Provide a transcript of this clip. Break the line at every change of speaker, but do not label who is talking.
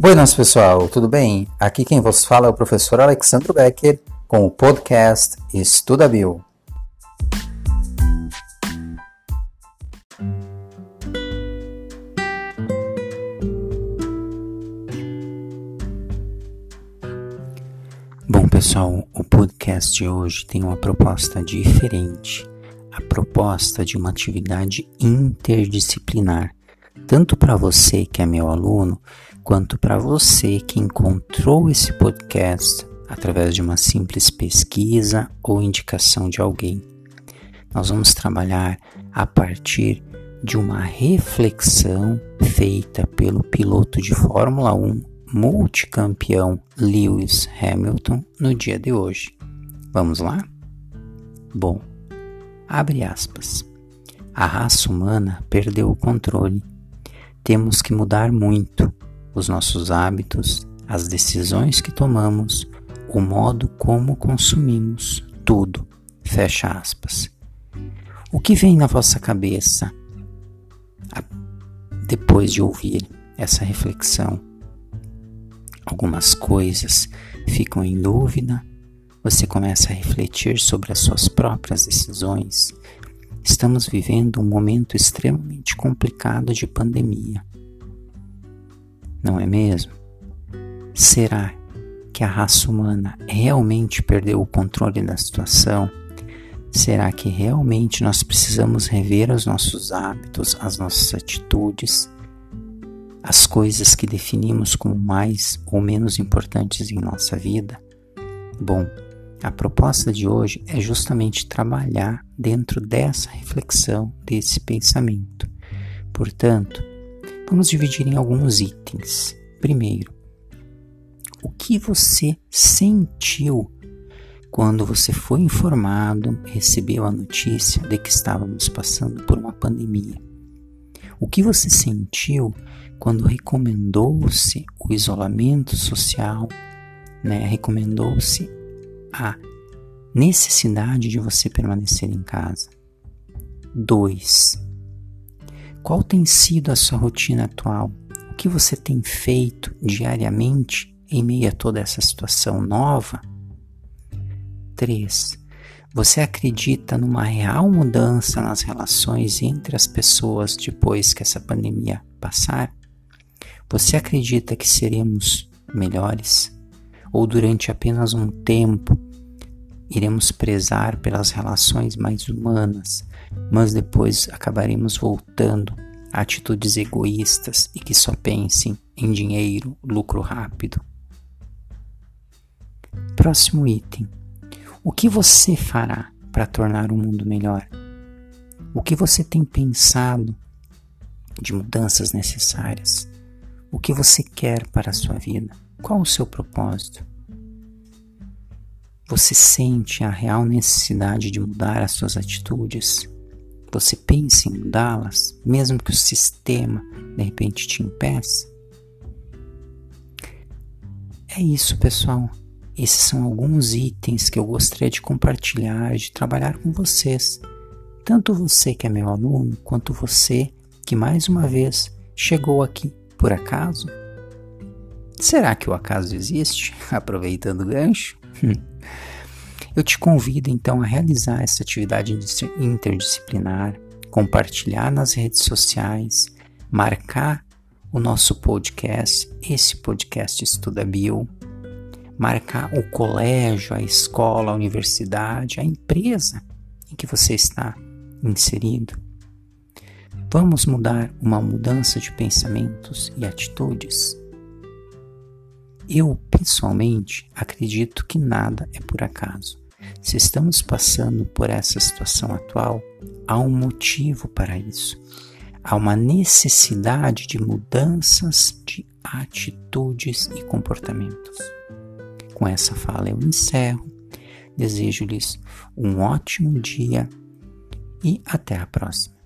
Buenas pessoal, tudo bem? Aqui quem vos fala é o professor Alexandre Becker com o podcast Estuda Bio. Bom pessoal, o podcast de hoje tem uma proposta diferente, a proposta de uma atividade interdisciplinar tanto para você que é meu aluno, quanto para você que encontrou esse podcast através de uma simples pesquisa ou indicação de alguém. Nós vamos trabalhar a partir de uma reflexão feita pelo piloto de Fórmula 1 multicampeão Lewis Hamilton no dia de hoje. Vamos lá? Bom, abre aspas. A raça humana perdeu o controle temos que mudar muito os nossos hábitos, as decisões que tomamos, o modo como consumimos tudo. Fecha aspas. O que vem na vossa cabeça depois de ouvir essa reflexão? Algumas coisas ficam em dúvida, você começa a refletir sobre as suas próprias decisões, Estamos vivendo um momento extremamente complicado de pandemia. Não é mesmo? Será que a raça humana realmente perdeu o controle da situação? Será que realmente nós precisamos rever os nossos hábitos, as nossas atitudes, as coisas que definimos como mais ou menos importantes em nossa vida? Bom, a proposta de hoje é justamente trabalhar dentro dessa reflexão, desse pensamento. Portanto, vamos dividir em alguns itens. Primeiro, o que você sentiu quando você foi informado, recebeu a notícia de que estávamos passando por uma pandemia? O que você sentiu quando recomendou-se o isolamento social, né? recomendou-se a necessidade de você permanecer em casa. 2. Qual tem sido a sua rotina atual? O que você tem feito diariamente em meio a toda essa situação nova? 3. Você acredita numa real mudança nas relações entre as pessoas depois que essa pandemia passar? Você acredita que seremos melhores? ou durante apenas um tempo iremos prezar pelas relações mais humanas, mas depois acabaremos voltando a atitudes egoístas e que só pensem em dinheiro, lucro rápido. Próximo item. O que você fará para tornar o mundo melhor? O que você tem pensado de mudanças necessárias? O que você quer para a sua vida? Qual o seu propósito? Você sente a real necessidade de mudar as suas atitudes? Você pensa em mudá-las, mesmo que o sistema de repente te impeça? É isso, pessoal. Esses são alguns itens que eu gostaria de compartilhar, de trabalhar com vocês. Tanto você que é meu aluno, quanto você que mais uma vez chegou aqui por acaso Será que o acaso existe? Aproveitando o gancho. Eu te convido então a realizar essa atividade interdisciplinar, compartilhar nas redes sociais, marcar o nosso podcast, esse podcast Estuda Bio, marcar o colégio, a escola, a universidade, a empresa em que você está inserido. Vamos mudar uma mudança de pensamentos e atitudes? Eu, pessoalmente, acredito que nada é por acaso. Se estamos passando por essa situação atual, há um motivo para isso. Há uma necessidade de mudanças de atitudes e comportamentos. Com essa fala eu encerro. Desejo-lhes um ótimo dia e até a próxima.